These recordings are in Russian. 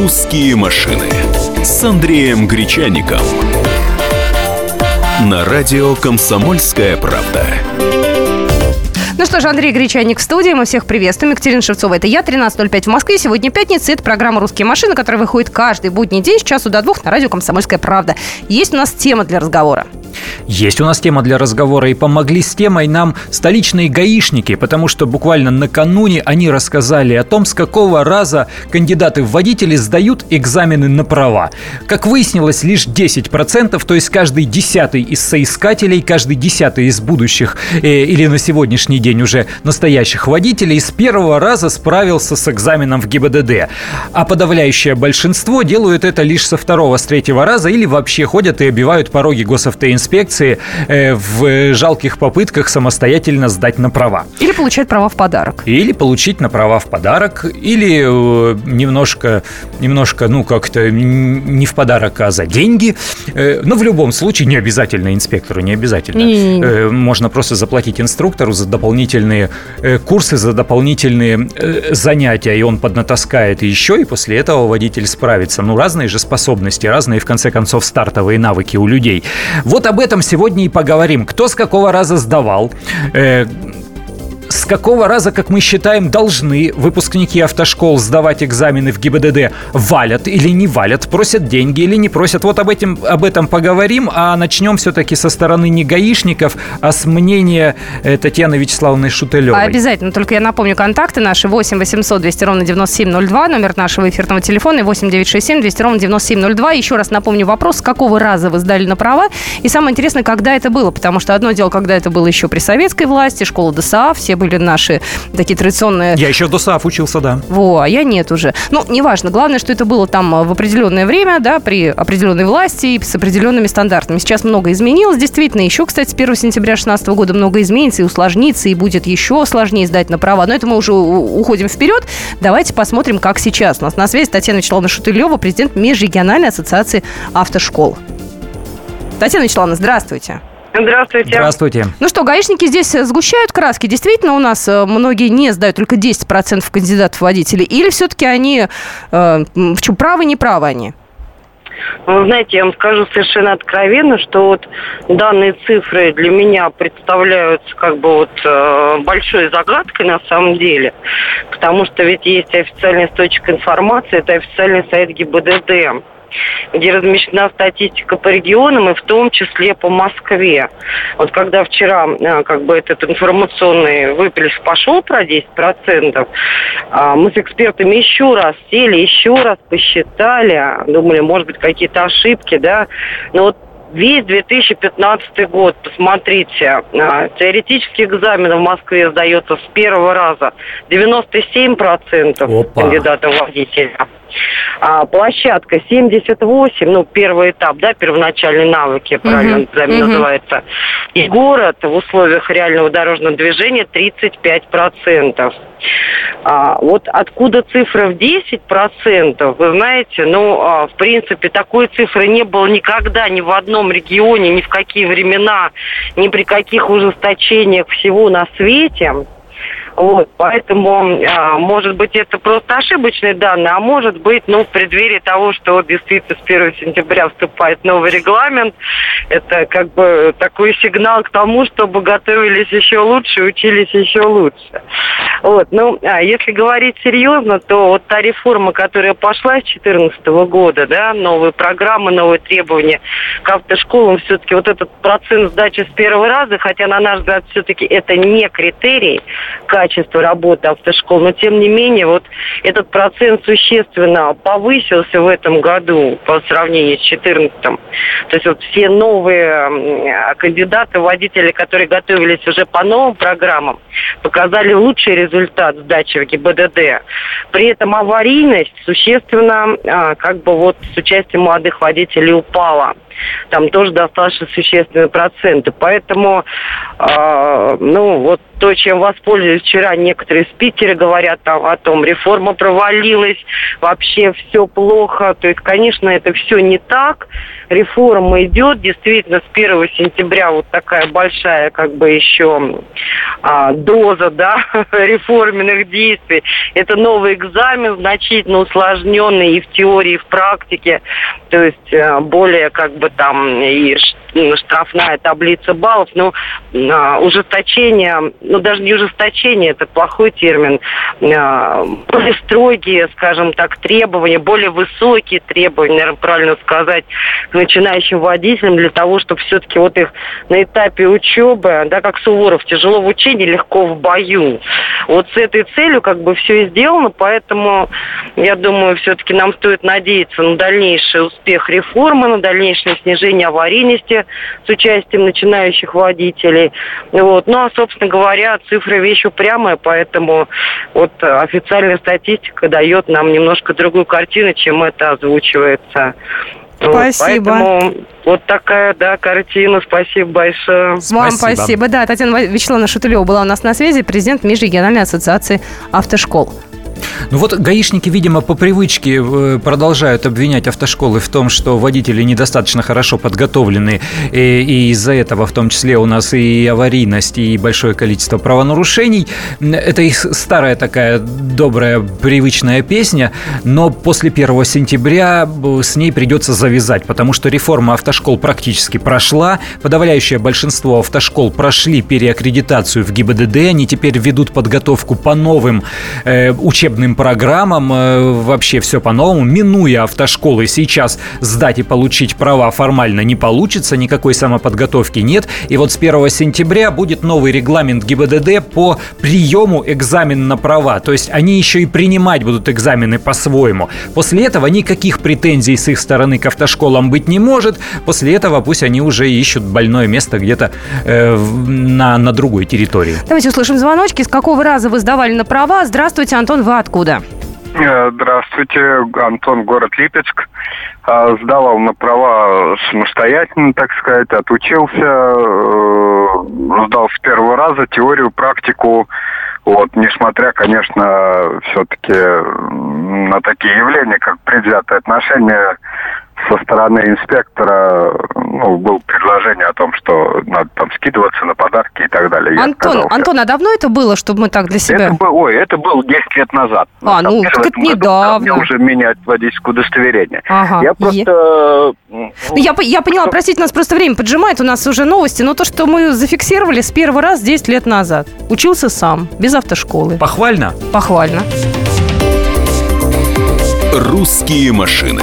«Русские машины» с Андреем Гречаником. На радио «Комсомольская правда». Ну что ж, Андрей Гречаник в студии. Мы всех приветствуем. Екатерина Шевцова. Это я, 13.05 в Москве. Сегодня пятница. Это программа «Русские машины», которая выходит каждый будний день с часу до двух на радио «Комсомольская правда». Есть у нас тема для разговора. Есть у нас тема для разговора, и помогли с темой нам столичные гаишники, потому что буквально накануне они рассказали о том, с какого раза кандидаты в водители сдают экзамены на права. Как выяснилось, лишь 10%, то есть каждый десятый из соискателей, каждый десятый из будущих э, или на сегодняшний день уже настоящих водителей с первого раза справился с экзаменом в ГИБДД. А подавляющее большинство делают это лишь со второго, с третьего раза или вообще ходят и обивают пороги госавтоинспекции инспекции э, в жалких попытках самостоятельно сдать на права. Или получать права в подарок. Или получить на права в подарок, или э, немножко, немножко, ну, как-то не в подарок, а за деньги. Э, но в любом случае не обязательно инспектору, не обязательно. Не-не-не. Можно просто заплатить инструктору за дополнительные курсы, за дополнительные занятия, и он поднатаскает еще, и после этого водитель справится. Ну, разные же способности, разные, в конце концов, стартовые навыки у людей. Вот об этом сегодня и поговорим. Кто с какого раза сдавал, э, с какого раза, как мы считаем, должны выпускники автошкол сдавать экзамены в ГИБДД? Валят или не валят? Просят деньги или не просят? Вот об этом, об этом поговорим, а начнем все-таки со стороны не гаишников, а с мнения э, Татьяны Вячеславовны Шутелевой. Обязательно, только я напомню, контакты наши 8 800 200 ровно 9702, номер нашего эфирного телефона 8 967 200 ровно 9702. Еще раз напомню вопрос, с какого раза вы сдали на права? И самое интересное, когда это было, потому что одно дело, когда это было еще при советской власти, школа ДСА, все были наши такие традиционные... Я еще в ДОСАФ учился, да. Во, а я нет уже. Ну, неважно. Главное, что это было там в определенное время, да, при определенной власти и с определенными стандартами. Сейчас много изменилось, действительно. Еще, кстати, с 1 сентября 2016 года много изменится и усложнится, и будет еще сложнее сдать на права. Но это мы уже уходим вперед. Давайте посмотрим, как сейчас. У нас на связи Татьяна Вячеславовна Шутылева, президент Межрегиональной ассоциации автошкол. Татьяна Вячеславовна, здравствуйте. Здравствуйте. Здравствуйте. Ну что, гаишники здесь сгущают краски. Действительно, у нас э, многие не сдают, только 10% кандидатов водителей. Или все-таки они, э, в чем правы, не правы они? Вы знаете, я вам скажу совершенно откровенно, что вот данные цифры для меня представляются как бы вот э, большой загадкой на самом деле, потому что ведь есть официальный источник информации, это официальный сайт ГИБДД где размещена статистика по регионам и в том числе по Москве. Вот когда вчера а, как бы этот информационный выплеск пошел про 10%, а, мы с экспертами еще раз сели, еще раз посчитали, думали, может быть, какие-то ошибки, да, но вот весь 2015 год, посмотрите, а, теоретический экзамен в Москве сдается с первого раза 97% Опа. кандидатов водителя. А, площадка 78, ну, первый этап, да, первоначальные навыки, правильно uh-huh. uh-huh. называется. И город в условиях реального дорожного движения 35%. А, вот откуда цифра в 10%, вы знаете, ну, а, в принципе, такой цифры не было никогда ни в одном регионе, ни в какие времена, ни при каких ужесточениях всего на свете. Вот, поэтому, а, может быть, это просто ошибочные данные, а может быть, ну, в преддверии того, что действительно с 1 сентября вступает новый регламент, это как бы такой сигнал к тому, чтобы готовились еще лучше, учились еще лучше. Вот, ну, а если говорить серьезно, то вот та реформа, которая пошла с 2014 года, да, новые программы, новые требования к автошколам, все-таки вот этот процент сдачи с первого раза, хотя, на наш взгляд, все-таки это не критерий, качество работы автошкол, но тем не менее вот этот процент существенно повысился в этом году по сравнению с 2014. То есть вот все новые кандидаты, водители, которые готовились уже по новым программам, показали лучший результат сдачи в ГИБДД. При этом аварийность существенно а, как бы вот с участием молодых водителей упала. Там тоже достаточно существенные проценты. Поэтому, э, ну, вот то, чем воспользовались вчера некоторые спикеры, говорят там о том, реформа провалилась, вообще все плохо. То есть, конечно, это все не так. Реформа идет. Действительно, с 1 сентября вот такая большая как бы еще а, доза да, реформенных действий. Это новый экзамен, значительно усложненный и в теории, и в практике. То есть э, более как бы там и штрафная таблица баллов, но а, ужесточение, ну даже не ужесточение, это плохой термин, а, более строгие, скажем так, требования, более высокие требования, наверное, правильно сказать, к начинающим водителям для того, чтобы все-таки вот их на этапе учебы, да, как Суворов, тяжело в учении, легко в бою. Вот с этой целью как бы все и сделано, поэтому я думаю, все-таки нам стоит надеяться на дальнейший успех реформы, на дальнейшее снижение аварийности с участием начинающих водителей. Вот. Ну, а, собственно говоря, цифры вещь упрямая, поэтому вот официальная статистика дает нам немножко другую картину, чем это озвучивается. Спасибо. Вот, поэтому вот такая, да, картина. Спасибо большое. Вам спасибо. спасибо. Да, Татьяна Вячеславовна Шутулева была у нас на связи, президент Межрегиональной ассоциации автошкол. Ну вот гаишники, видимо, по привычке э, продолжают обвинять автошколы в том, что водители недостаточно хорошо подготовлены, и, и из-за этого в том числе у нас и аварийность, и большое количество правонарушений. Это их старая такая добрая привычная песня, но после 1 сентября э, с ней придется завязать, потому что реформа автошкол практически прошла, подавляющее большинство автошкол прошли переаккредитацию в ГИБДД, они теперь ведут подготовку по новым э, учебным учебным программам, э, вообще все по-новому, минуя автошколы. Сейчас сдать и получить права формально не получится, никакой самоподготовки нет. И вот с 1 сентября будет новый регламент ГИБДД по приему экзамена на права. То есть они еще и принимать будут экзамены по-своему. После этого никаких претензий с их стороны к автошколам быть не может. После этого пусть они уже ищут больное место где-то э, на, на другой территории. Давайте услышим звоночки. С какого раза вы сдавали на права? Здравствуйте, Антон, вы? Откуда? Э, здравствуйте, Антон, город Липецк. А, сдавал на права самостоятельно, так сказать, отучился, э, сдал с первого раза теорию, практику. Вот, несмотря, конечно, все-таки на такие явления, как предвзятое отношение со стороны инспектора ну, было предложение о том, что надо там скидываться на подарки и так далее. Антон, Антон, а давно это было, чтобы мы так для себя... Это, был, ой, это было 10 лет назад. А, ну, так это недавно. Мне уже менять водительское удостоверение. Ага. Я просто... Ну, я, я поняла, простите, нас просто время поджимает, у нас уже новости, но то, что мы зафиксировали с первый раз 10 лет назад. Учился сам, без автошколы. Похвально? Похвально. «Русские машины»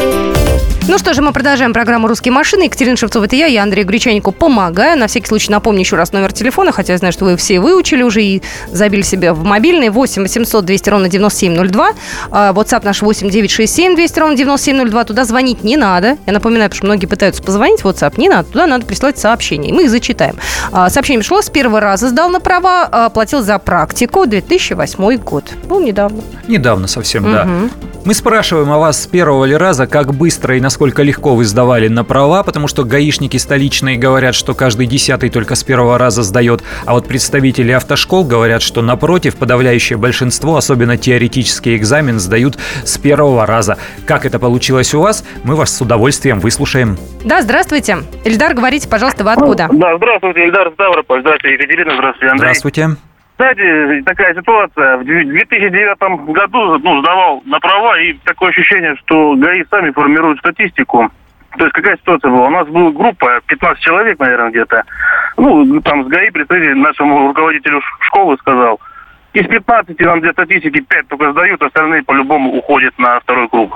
Ну что же, мы продолжаем программу «Русские машины». Екатерина Шевцова, это я, я Андрею Гречанику помогаю. На всякий случай напомню еще раз номер телефона, хотя я знаю, что вы все выучили уже и забили себе в мобильный. 8 800 200 ровно 9702. А, WhatsApp наш 8 967 200 ровно 9702. Туда звонить не надо. Я напоминаю, потому что многие пытаются позвонить в WhatsApp. Не надо. Туда надо прислать сообщение. Мы их зачитаем. А, сообщение пришло с первого раза. Сдал на права, а, платил за практику. 2008 год. Был недавно. Недавно совсем, угу. да. Мы спрашиваем о вас с первого ли раза, как быстро и насколько насколько легко вы сдавали на права, потому что гаишники столичные говорят, что каждый десятый только с первого раза сдает, а вот представители автошкол говорят, что напротив, подавляющее большинство, особенно теоретический экзамен, сдают с первого раза. Как это получилось у вас, мы вас с удовольствием выслушаем. Да, здравствуйте. Эльдар, говорите, пожалуйста, вы откуда? Да, здравствуйте, Ильдар Ставрополь, здравствуйте, Екатерина, здравствуйте, Андрей. Здравствуйте. Кстати, такая ситуация. В 2009 году ну, сдавал на права, и такое ощущение, что ГАИ сами формируют статистику. То есть какая ситуация была? У нас была группа, 15 человек, наверное, где-то. Ну, там с ГАИ представитель нашему руководителю школы сказал, из 15 нам для статистики 5 только сдают, остальные по-любому уходят на второй круг.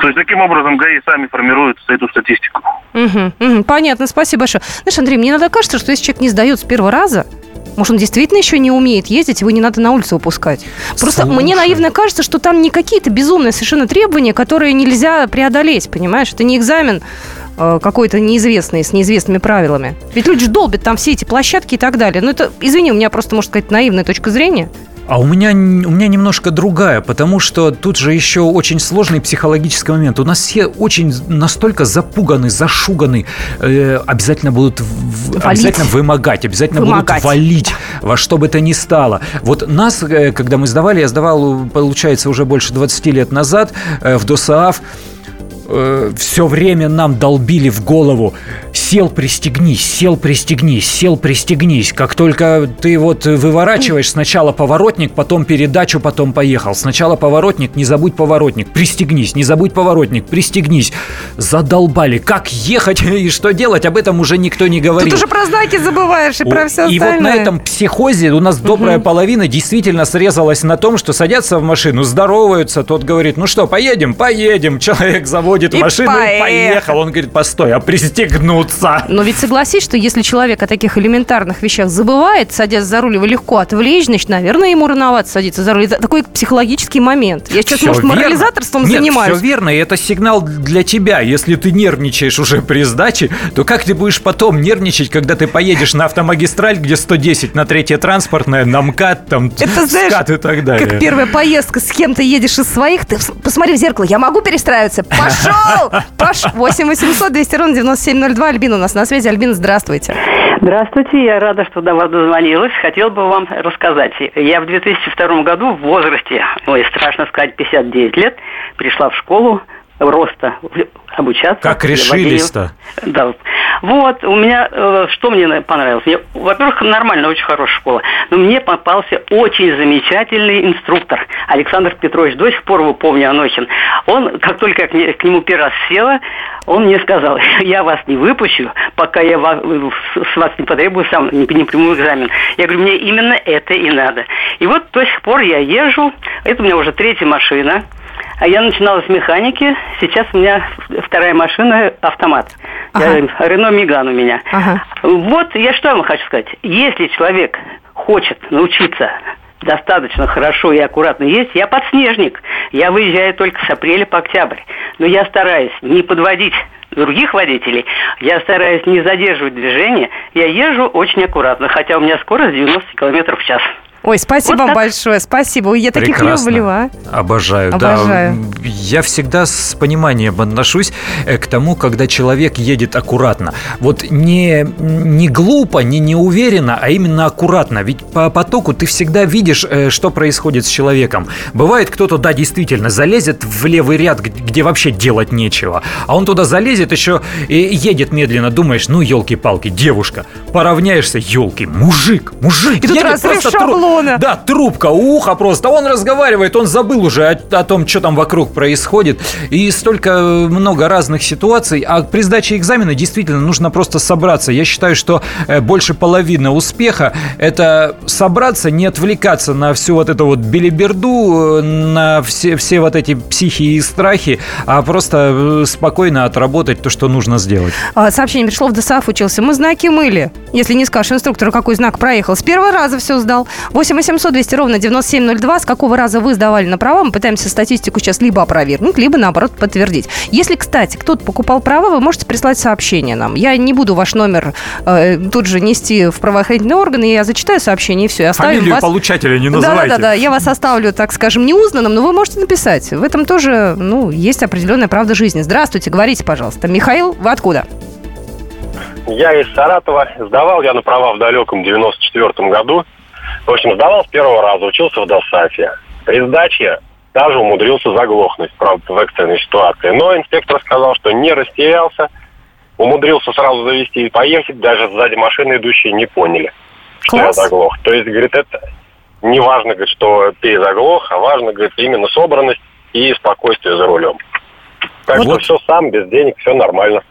То есть таким образом ГАИ сами формируют эту статистику. Угу, угу, понятно, спасибо большое. Знаешь, Андрей, мне иногда кажется, что если человек не сдает с первого раза, может, он действительно еще не умеет ездить, его не надо на улицу выпускать. Просто Слушай. мне наивно кажется, что там не какие-то безумные совершенно требования, которые нельзя преодолеть, понимаешь? Это не экзамен э, какой-то неизвестный, с неизвестными правилами. Ведь люди же долбят там все эти площадки и так далее. Ну, это, извини, у меня просто, может сказать, наивная точка зрения. А у меня, у меня немножко другая, потому что тут же еще очень сложный психологический момент. У нас все очень настолько запуганы, зашуганы, э, обязательно будут Валить. обязательно вымогать, обязательно Вымогать. будут валить во что бы то ни стало. Вот нас, э, когда мы сдавали, я сдавал, получается, уже больше 20 лет назад э, в ДОСААФ, все время нам долбили в голову сел пристегнись, сел пристегнись, сел пристегнись. Как только ты вот выворачиваешь сначала поворотник, потом передачу, потом поехал. Сначала поворотник, не забудь поворотник, пристегнись, не забудь поворотник, пристегнись. Задолбали. Как ехать и что делать, об этом уже никто не говорил. Тут уже про знаки забываешь и про все И остальное. вот на этом психозе у нас добрая половина действительно срезалась на том, что садятся в машину, здороваются, тот говорит, ну что, поедем, поедем. Человек заводит И машину и поехал. поехал. Он говорит, постой, а пристегнуться? Но ведь согласись, что если человек о таких элементарных вещах забывает, садясь за руль, его легко отвлечь, значит, наверное, ему рановато садиться за руль. Это такой психологический момент. Я сейчас, Всё может, верно. морализаторством Нет, занимаюсь. все верно, и это сигнал для тебя. Если ты нервничаешь уже при сдаче, то как ты будешь потом нервничать, когда ты поедешь на автомагистраль, где 110, на третье транспортное, на МКАД, там, Это, знаешь, скат и так далее. Как первая поездка, с кем ты едешь из своих, ты посмотри в зеркало, я могу перестраиваться? Пошел! Пошел! 8 800 200 ровно 9702. Альбина у нас на связи. Альбина, здравствуйте. Здравствуйте, я рада, что до вас дозвонилась. Хотела бы вам рассказать. Я в 2002 году в возрасте, ой, страшно сказать, 59 лет, пришла в школу роста обучаться. Как решились-то? Да. Вот, у меня, э, что мне понравилось? Мне, во-первых, нормально, очень хорошая школа. Но мне попался очень замечательный инструктор. Александр Петрович, до сих пор его помню, Анохин. Он, как только я к, не- к нему первый раз села, он мне сказал, я вас не выпущу, пока я ва- с вас не потребую сам, не, не приму экзамен. Я говорю, мне именно это и надо. И вот до сих пор я езжу, это у меня уже третья машина. А я начинала с механики, сейчас у меня вторая машина автомат. Я- Рено Миган у меня. Ага. Вот я что вам хочу сказать. Если человек хочет научиться достаточно хорошо и аккуратно есть, я подснежник. Я выезжаю только с апреля по октябрь. Но я стараюсь не подводить других водителей, я стараюсь не задерживать движение, я езжу очень аккуратно, хотя у меня скорость 90 километров в час. Ой, спасибо Вот вам так. большое, спасибо. Я таких Прекрасно. люблю, а. Обожаю, Обожаю. да. Я всегда с пониманием отношусь э, к тому, когда человек едет аккуратно. Вот не, не глупо, не неуверенно, а именно аккуратно. Ведь по потоку ты всегда видишь, э, что происходит с человеком. Бывает, кто-то, да, действительно, залезет в левый ряд, где вообще делать нечего. А он туда залезет еще и едет медленно. Думаешь, ну, елки-палки, девушка. Поравняешься, елки, мужик, мужик. И тут разрыв просто тру- шаблона. да, трубка, ухо просто. Он разговаривает, он забыл уже о, о том, что там вокруг происходит. И столько э, много разных ситуаций. А при сдаче экзамена действительно нужно просто собраться. Я считаю, что э, больше половины успеха – это собраться, не отвлекаться на всю вот эту вот белиберду, э, на все, все вот эти психи и страхи, а просто спокойно отработать то, что нужно сделать. А, Сообщение пришло в ДСАФ учился. Мы знаки мыли. Если не скажешь инструктору, какой знак проехал. С первого раза все сдал. 8 800 200 ровно 9702. С какого раза вы сдавали на права? Мы пытаемся статистику сейчас либо опровергнуть, либо, наоборот, подтвердить. Если, кстати, кто-то покупал права, вы можете прислать сообщение нам. Я не буду ваш номер э, тут же нести в правоохранительные органы. Я зачитаю сообщение и все. Оставим Фамилию вас... получателя не называйте. Да-да-да, я вас оставлю, так скажем, неузнанным, но вы можете написать. В этом тоже, ну, есть определенная правда жизни. Здравствуйте, говорите, пожалуйста. Михаил, вы откуда? Я из Саратова. Сдавал я на права в далеком 94 году. В общем, сдавал с первого раза, учился в ДОСАФе. При сдаче даже умудрился заглохнуть, правда, в экстренной ситуации. Но инспектор сказал, что не растерялся, умудрился сразу завести и поехать, даже сзади машины идущие не поняли, что Класс. я заглох. То есть, говорит, это не важно, говорит, что ты заглох, а важно, говорит, именно собранность и спокойствие за рулем. Так Вот. что все сам, без денег, все нормально.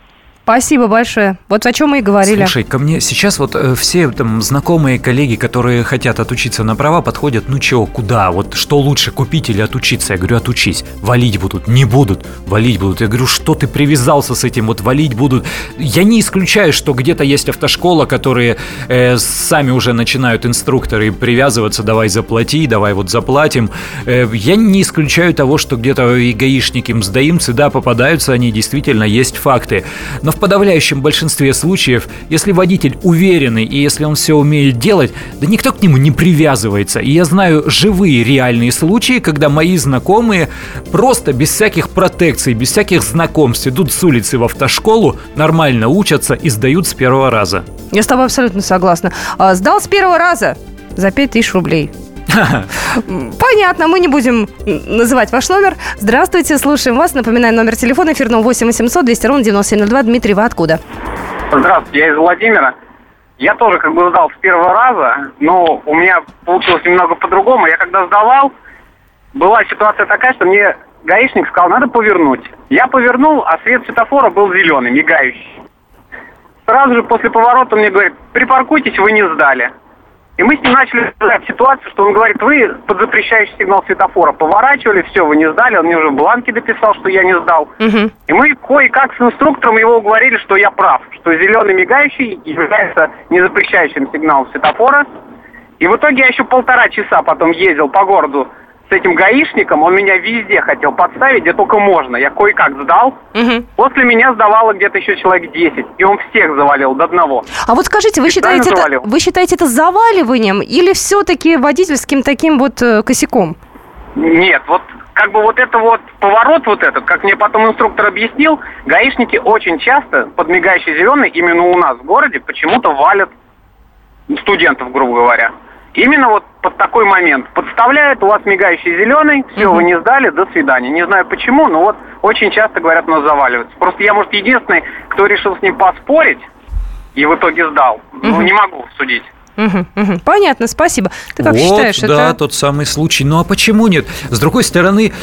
Спасибо большое. Вот о чем мы и говорили. Слушай, ко мне сейчас вот э, все там знакомые коллеги, которые хотят отучиться на права, подходят, ну чё, куда, вот что лучше, купить или отучиться? Я говорю, отучись. Валить будут, не будут, валить будут. Я говорю, что ты привязался с этим, вот валить будут. Я не исключаю, что где-то есть автошкола, которые э, сами уже начинают инструкторы привязываться, давай заплати, давай вот заплатим. Э, я не исключаю того, что где-то и гаишники, мздоимцы, да, попадаются, они действительно есть факты. Но в подавляющем большинстве случаев, если водитель уверенный и если он все умеет делать, да никто к нему не привязывается. И я знаю живые реальные случаи, когда мои знакомые просто без всяких протекций, без всяких знакомств идут с улицы в автошколу, нормально учатся и сдают с первого раза. Я с тобой абсолютно согласна. А, Сдал с первого раза за 5000 рублей. Понятно, мы не будем называть ваш номер. Здравствуйте, слушаем вас. Напоминаю, номер телефона эфирного 8 800 200 ровно 9702. Дмитрий, вы откуда? Здравствуйте, я из Владимира. Я тоже как бы сдал с первого раза, но у меня получилось немного по-другому. Я когда сдавал, была ситуация такая, что мне гаишник сказал, надо повернуть. Я повернул, а свет светофора был зеленый, мигающий. Сразу же после поворота мне говорит, припаркуйтесь, вы не сдали. И мы с ним начали обсуждать ситуацию, что он говорит, вы под запрещающий сигнал светофора поворачивали, все, вы не сдали. Он мне уже в бланке дописал, что я не сдал. И мы кое-как с инструктором его уговорили, что я прав, что зеленый мигающий является незапрещающим сигналом светофора. И в итоге я еще полтора часа потом ездил по городу с этим гаишником, он меня везде хотел подставить, где только можно. Я кое-как сдал. После меня сдавало где-то еще человек 10, и он всех завалил до одного. А вот скажите, вы считаете, это, завалил. вы считаете это заваливанием или все-таки водительским таким вот э, косяком? Нет, вот как бы вот это вот поворот вот этот, как мне потом инструктор объяснил, гаишники очень часто под мигающий зеленый именно у нас в городе почему-то валят студентов, грубо говоря. Именно вот под такой момент. Подставляет, у вас мигающий зеленый, все, вы не сдали, до свидания. Не знаю почему, но вот очень часто говорят, нас заваливается. Просто я, может, единственный, кто решил с ним поспорить и в итоге сдал. Ну, не могу судить. Мгм, мгм. Понятно, спасибо. Ты как вот, считаешь, да, это... тот самый случай. Ну а почему нет? С другой стороны,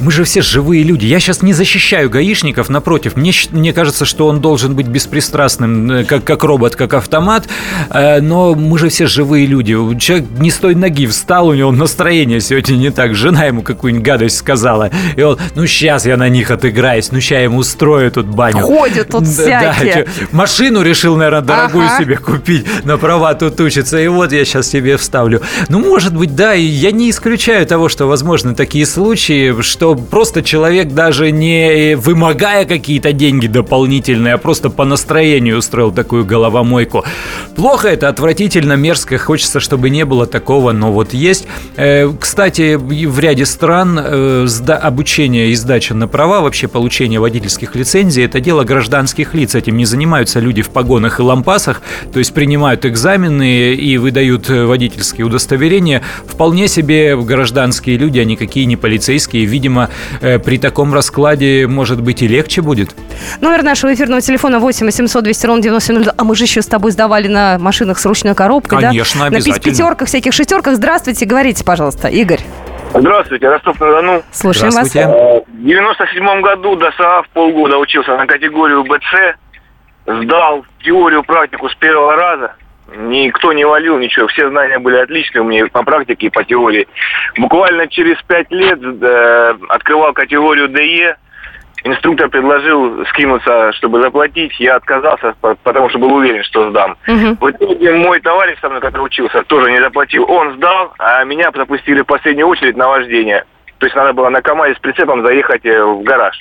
мы же все живые люди. Я сейчас не защищаю гаишников, напротив. Мне, мне кажется, что он должен быть беспристрастным, э, как, как робот, как автомат. Э, Но мы же все живые люди. Человек не с той ноги встал, у него настроение сегодня не так. Жена ему какую-нибудь гадость сказала. И он, ну сейчас я на них отыграюсь, ну сейчас я ему устрою тут баню. Ходят тут Да, да, всякие. чё, машину решил, наверное, дорогую Ага. себе купить, на права тут учится, и вот я сейчас тебе вставлю. Ну, может быть, да, и я не исключаю того, что возможны такие случаи, что просто человек даже не вымогая какие-то деньги дополнительные, а просто по настроению устроил такую головомойку. Плохо это, отвратительно, мерзко, хочется, чтобы не было такого, но вот есть. Э, Кстати, в ряде стран э, обучение и сдача на права, вообще получение водительских лицензий, это дело гражданских лиц. Этим не занимаются люди в погонах и лампасах, то есть принимают экзамены и выдают э, водительские удостоверения. Вполне себе гражданские люди, а никакие не полицейские. Видимо, э, при таком раскладе, может быть, и легче будет. Номер нашего эфирного телефона 8 800 200 ровно 9702. А мы же еще с тобой сдавали на машинах с ручной коробкой, да? Конечно, На обязательно. пяти- пятерках, всяких шестерках. Здравствуйте, говорите, пожалуйста, Игорь. Здравствуйте, Ростов-на-Дону. Слушаем вас. В 97 году до СААФ полгода учился на категорию БЦ. Сдал теорию, практику с первого раза. Никто не валил, ничего. Все знания были отличные у меня по практике, и по теории. Буквально через пять лет э, открывал категорию ДЕ. Инструктор предложил скинуться, чтобы заплатить. Я отказался, потому что был уверен, что сдам. Мгм. В итоге мой товарищ со мной, который учился, тоже не заплатил. Он сдал, а меня пропустили в последнюю очередь на вождение. То есть надо было на КамАЗе с прицепом заехать э, в гараж.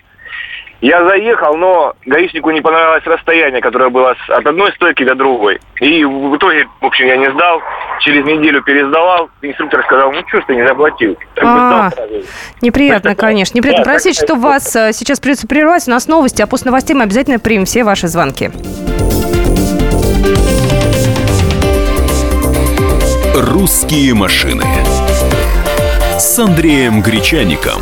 Я заехал, но гаишнику не понравилось расстояние, которое было от одной стойки до другой. И в итоге, в общем, я не сдал. Через неделю пересдавал. Инструктор сказал, ну что ж ты не заплатил? А. Неприятно, конечно. Неприятно. Да, Простите, что вас э, сейчас придется прервать. У нас новости, а после новостей мы обязательно примем все ваши звонки. «Русские машины» с Андреем Гречаником.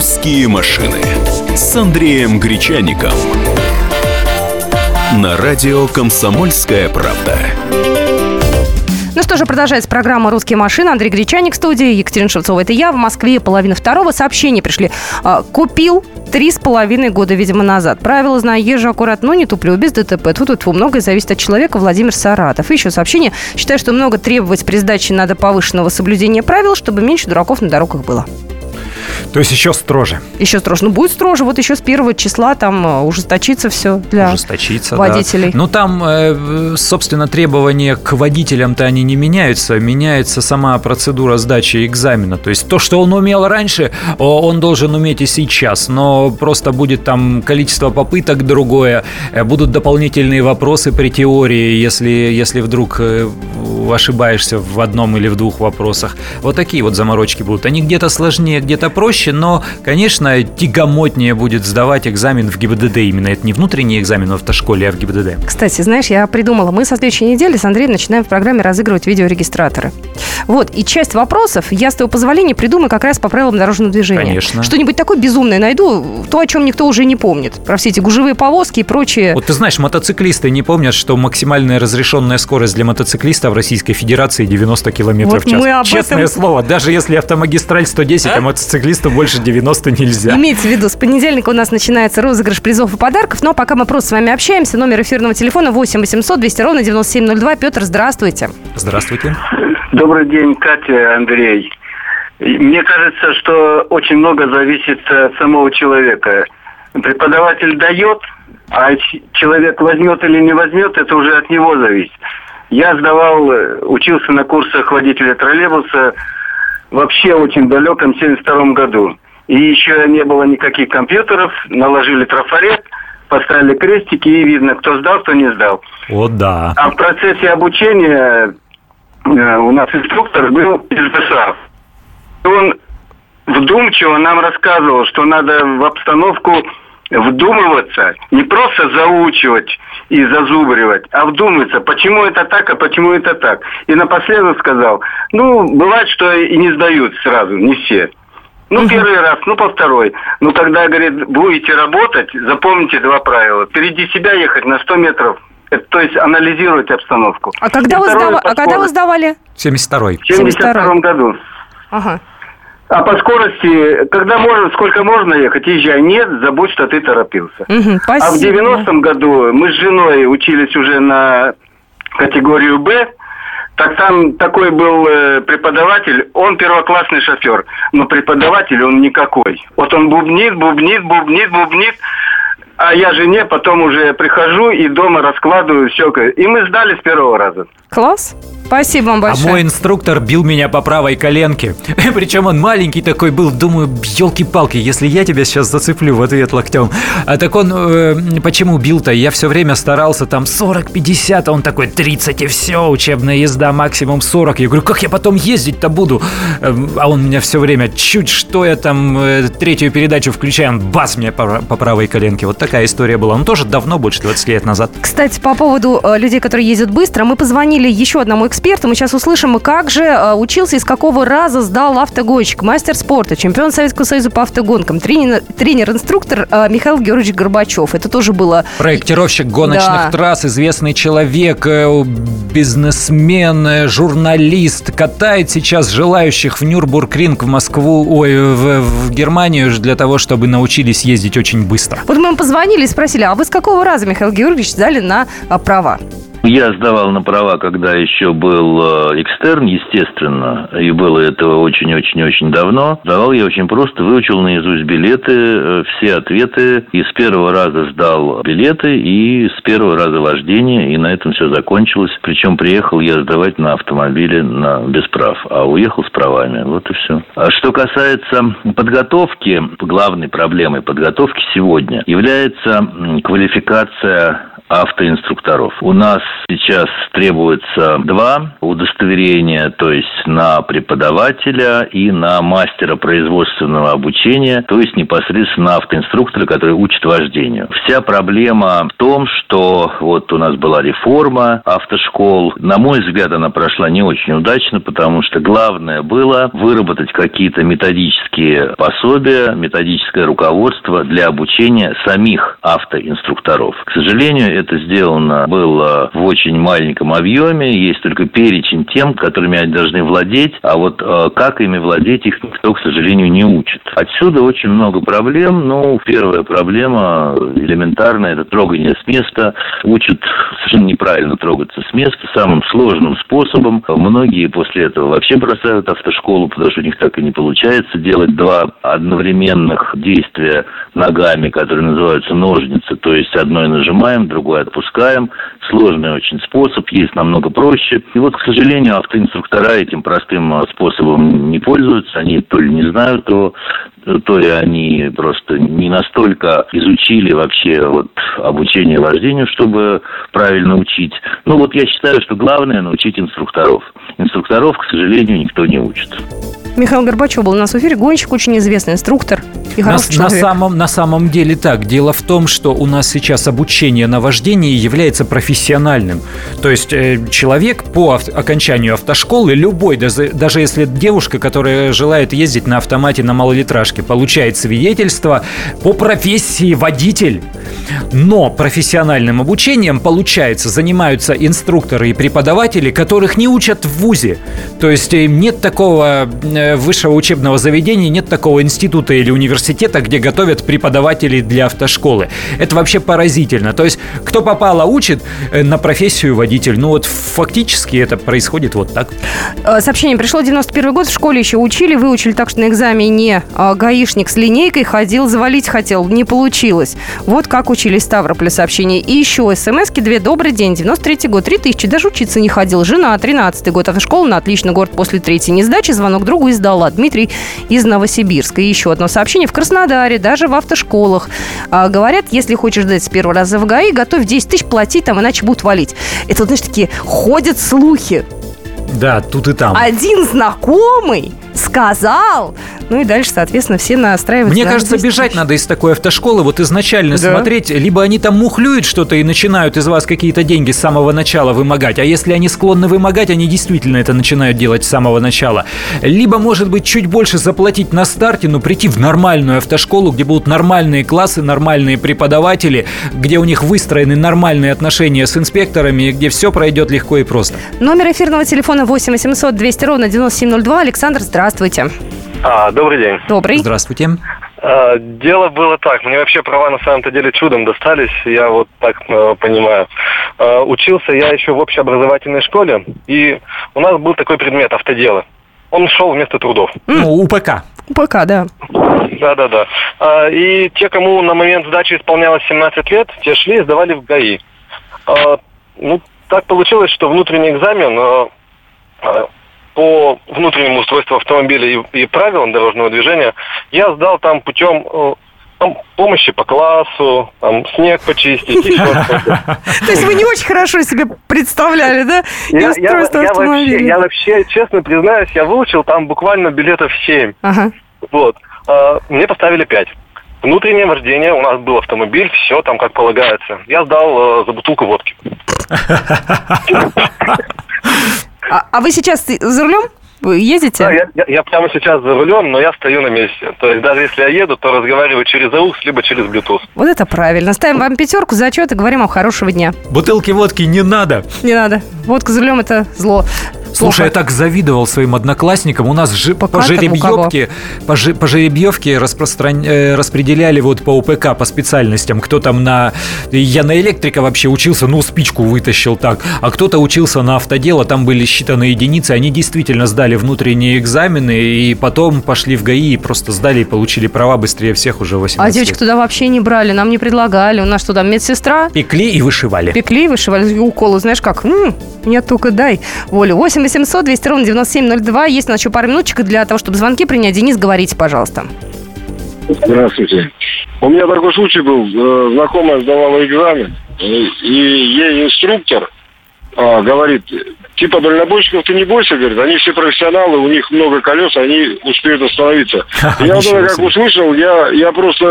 «Русские машины» с Андреем Гречаником. На радио «Комсомольская правда». Ну что же, продолжается программа «Русские машины». Андрей Гречаник в студии, Екатерина Шевцова. Это я. В Москве половина второго. Сообщения пришли. А, Купил три с половиной года, видимо, назад. Правила знаю, езжу аккуратно, но не туплю, без ДТП. Тут, тут многое зависит от человека. Владимир Саратов. И еще сообщение. Считаю, что много требовать при сдаче надо повышенного соблюдения правил, чтобы меньше дураков на дорогах было. То есть еще строже. Еще строже. Ну, будет строже. Вот еще с первого числа там э, ужесточится все для Ужесточиться, водителей. Да. Ну, там, э, собственно, требования к водителям-то они не меняются. Меняется сама процедура сдачи экзамена. То есть то, что он умел раньше, он должен уметь и сейчас. Но просто будет там количество попыток другое. Э, Будут дополнительные вопросы при теории, если, если вдруг ошибаешься в одном или в двух вопросах. Вот такие вот заморочки будут. Они где-то сложнее, где-то проще, но, конечно, тягомотнее будет сдавать экзамен в ГИБДД. Именно это не внутренний экзамен в автошколе, а в ГИБДД. Кстати, знаешь, я придумала, мы со следующей недели с Андреем начинаем в программе разыгрывать видеорегистраторы. Вот, и часть вопросов я, с твоего позволения, придумаю как раз по правилам дорожного движения. Конечно. Что-нибудь такое безумное найду, то, о чем никто уже не помнит. Про все эти гужевые повозки и прочее. Вот ты знаешь, мотоциклисты не помнят, что максимальная разрешенная скорость для мотоциклиста в Российской Федерации 90 километров Вот в час. мы об Честное этом- слово, даже если автомагистраль 110, а, мотоциклисту больше 90 нельзя. Имейте в виду, с понедельника у нас начинается розыгрыш призов и подарков, но пока мы просто с вами общаемся, номер эфирного телефона 8 800 200 ровно 9702. Петр, здравствуйте. Здравствуйте. Добрый день, Катя, Андрей. Мне кажется, что очень много зависит от самого человека. Преподаватель дает, а человек возьмет или не возьмет, это уже от него зависит. Я сдавал, э, учился на курсах водителя троллейбуса вообще очень далеком, в 72 году. И еще не было никаких компьютеров, наложили трафарет, поставили крестики, и видно, кто сдал, кто не сдал. О, да. А в процессе обучения э, у нас инструктор был из БСА. Он вдумчиво нам рассказывал, что надо в обстановку вдумываться, не просто заучивать и зазубривать, а вдуматься, почему это так, а почему это так. И напоследок сказал, ну, бывает, что и не сдают сразу, не все. Ну, первый раз, ну, по второй. Ну, когда, говорит, будете работать, запомните два правила. Впереди себя ехать на 100 метров, Это, то есть анализировать обстановку. А когда, И вы, сдава- а когда вы сдавали? 72-й. В 72 году. Ага. А по скорости, когда можно, сколько можно ехать, езжай. Нет, забудь, что ты торопился. Мгм, А в спасибо. 90-м году мы с женой учились уже на категорию «Б», так там такой был э, преподаватель, он первоклассный шофер, но преподаватель он никакой. Вот он бубнит, бубнит, бубнит, бубнит, а я жене потом уже прихожу и дома раскладываю все. И мы сдали с первого раза. Класс. Спасибо вам А большое. мой инструктор бил меня по правой коленке. Причем он маленький такой был. Думаю, елки-палки, если я тебя сейчас зацеплю в ответ локтем. А так он, э, почему бил-то? Я все время старался там 40-50, а он такой 30 и все, учебная езда максимум 40. Я говорю, как я потом ездить-то буду? Эм, А он меня все время, чуть что я там э, третью передачу включаю, он бас мне по, по правой коленке. Вот такая история была. Он тоже давно, больше 20 лет назад. Кстати, по поводу э, людей, которые ездят быстро, мы позвонили еще одному эксперту, эксперта. Мы сейчас услышим, как же э, учился, из какого раза сдал автогонщик, мастер спорта, чемпион Советского Союза по автогонкам, тренер, тренер-инструктор э, Михаил Георгиевич Горбачев. Это тоже было... Проектировщик гоночных да. трасс, известный человек, э, бизнесмен, журналист, катает сейчас желающих в Нюрбургринг, в Москву, ой, в, в Германию для того, чтобы научились ездить очень быстро. Вот мы ему позвонили и спросили, а вы с какого раза, Михаил Георгиевич, сдали на права? Я сдавал на права, когда еще был э, экстерн, естественно, и было это очень-очень-очень давно. Сдавал я очень просто, выучил наизусть билеты, э, все ответы, и с первого раза сдал билеты, и с первого раза вождение, и на этом все закончилось. Причем приехал я сдавать на автомобиле на, без прав, а уехал с правами. Вот и все. А что касается подготовки, главной проблемой подготовки сегодня является квалификация автоинструкторов. У нас сейчас требуется два удостоверения, то есть на преподавателя и на мастера производственного обучения, то есть непосредственно автоинструктора, который учит вождению. Вся проблема в том, что вот у нас была реформа автошкол. На мой взгляд, она прошла не очень удачно, потому что главное было выработать какие-то методические пособия, методическое руководство для обучения самих автоинструкторов. К сожалению, это сделано было в очень маленьком объеме, есть только перечень тем, которыми они должны владеть, а вот э, как ими владеть, их никто, к сожалению, не учит. Отсюда очень много проблем. Ну, первая проблема элементарная – это трогание с места. Учат совершенно неправильно трогаться с места, самым сложным способом. Многие после этого вообще бросают автошколу, потому что у них так и не получается делать два одновременных действия ногами, которые называются ножницы, то есть одной нажимаем, другой другой отпускаем. Сложный очень способ, есть намного проще. И вот, к сожалению, автоинструктора этим простым а, способом не пользуются. Они то ли не знают, то, то ли они просто не настолько изучили вообще вот обучение вождению, чтобы правильно учить. Ну вот я считаю, что главное научить инструкторов. Инструкторов, к сожалению, никто не учит. Михаил Горбачев был у нас в эфире, гонщик, очень известный инструктор и на, на, самом, на самом деле так. Дело в том, что у нас сейчас обучение на вождении является профессиональным. То есть э, человек по ав- окончанию автошколы, любой, даже, даже если девушка, которая желает ездить на автомате на малолитражке, получает свидетельство по профессии водитель. Но профессиональным обучением, получается, занимаются инструкторы и преподаватели, которых не учат в ВУЗе. То есть э, нет такого э, высшего учебного заведения, нет такого института или университета, где готовят преподавателей для автошколы. Это вообще поразительно. То есть кто попало учит э, на профессию водитель. Ну вот фактически это происходит вот так. Сообщение пришло 91 год, в школе еще учили, выучили так, что на экзамене гаишник с линейкой ходил, завалить хотел, не получилось. Вот как учили Ставрополя сообщение. И еще смс-ки две. Добрый день, 93 год, 3000, даже учиться не ходил. Жена, 13 год, автошкола на отлично, город после третьей несдачи, звонок другу и сдала. Дмитрий из Новосибирска. И еще одно сообщение. В Краснодаре, даже в автошколах а, говорят, если хочешь сдать с первого раза в ГАИ, готовь 10 тысяч платить, там, иначе будут валить. Это, вот, знаешь, такие ходят слухи. Да, тут и там. Один знакомый сказал. Ну и дальше, соответственно, все настраиваются. Мне кажется, бежать надо из такой автошколы, вот изначально да. смотреть, либо они там мухлюют что-то и начинают из вас какие-то деньги с самого начала вымогать, а если они склонны вымогать, они действительно это начинают делать с самого начала. Либо, может быть, чуть больше заплатить на старте, но прийти в нормальную автошколу, где будут нормальные классы, нормальные преподаватели, где у них выстроены нормальные отношения с инспекторами, где все пройдет легко и просто. Номер эфирного телефона 8 800 200 ровно 9702. Александр, здравствуйте. А, добрый день. Добрый. Здравствуйте. А, дело было так. Мне вообще права на самом-то деле чудом достались, я вот так э, понимаю. А, учился я еще в общеобразовательной школе, и у нас был такой предмет автодело. Он шел вместо трудов. Ну, УПК. УПК, да. Да-да-да. А, и те, кому на момент сдачи исполнялось 17 лет, те шли и сдавали в ГАИ. А, ну, так получилось, что внутренний экзамен а по внутреннему устройству автомобиля и, и правилам дорожного движения я сдал там путем э, там, помощи по классу, там, снег почистить, еще То есть вы не очень хорошо себе представляли, да? Я, я, я, вообще, я вообще, честно признаюсь, я выучил там буквально билетов 7. Ага. Вот. А, мне поставили 5. Внутреннее вождение, у нас был автомобиль, все там как полагается. Я сдал э, за бутылку водки. А, а вы сейчас за рулем? Вы ездите? Да, я, я, я прямо сейчас за рулем, но я стою на месте. То есть даже если я еду, то разговариваю через AUX, либо через Bluetooth. Вот это правильно. Ставим вам пятерку, зачет и говорим вам хорошего дня. Бутылки водки не надо. Не надо. Водка за рулем это зло. Слушай, Плохо. я так завидовал своим одноклассникам. У нас же по, катам у жеребьевке, по, же- по жеребьевке распростран- э, распределяли вот по УПК, по специальностям. Кто там на... Я на электрика вообще учился, ну, спичку вытащил так. А кто-то учился на автодело, там были считанные единицы. Они действительно сдали внутренние экзамены и потом пошли в ГАИ и просто сдали и получили права быстрее всех уже 18 А девочек лет. туда вообще не брали, нам не предлагали. У нас что там, медсестра? Пекли и вышивали. Пекли, вышивали уколы, знаешь как? М, нет, только дай волю. 8 800 200 ровно 9702. Есть у нас еще пару минуточек для того, чтобы звонки принять. Денис, говорите, пожалуйста. Здравствуйте. У меня такой случай был. Э, Знакомая сдавала экзамен, э, и ей инструктор а, говорит, типа дальнобойщиков ты не бойся, говорит, они все профессионалы, у них много колес, они успеют остановиться. Я вот это как услышал, я, я просто,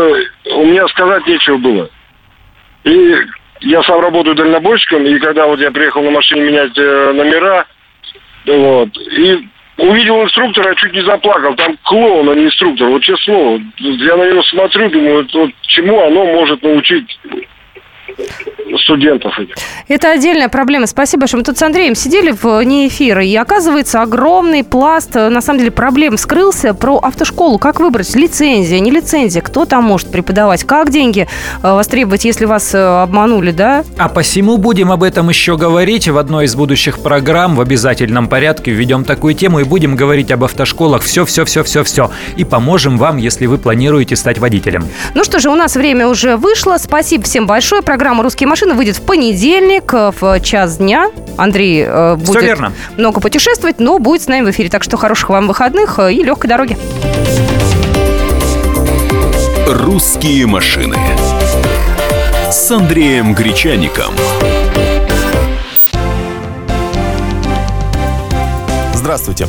у меня сказать нечего было. И я сам работаю дальнобойщиком, и когда вот я приехал на машине менять э, номера, вот, и увидел инструктора, чуть не заплакал. Там клоун, а не инструктор. Вот честное слово. Я на него смотрю, думаю, вот, вот чему оно может научить студентов этих. Это отдельная проблема. Спасибо большое. Мы тут с Андреем сидели вне эфира, и оказывается, огромный пласт, э, на самом деле, проблем скрылся про автошколу. Как выбрать? Лицензия, не лицензия? Кто там может преподавать? Как деньги э, востребовать, если вас э, обманули, да? А посему будем об этом еще говорить в одной из будущих программ. В обязательном порядке введем такую тему и будем говорить об автошколах. Все, все, все, все, все. И поможем вам, если вы планируете стать водителем. Ну что же, у нас время уже вышло. Спасибо всем большое. Программа «Русские машины» выйдет в понедельник э, в час дня. Андрей э, будет верно. много путешествовать, но будет с нами в эфире. Так что хороших вам выходных э, и легкой дороги. «Русские машины» с Андреем Гречаником. Здравствуйте.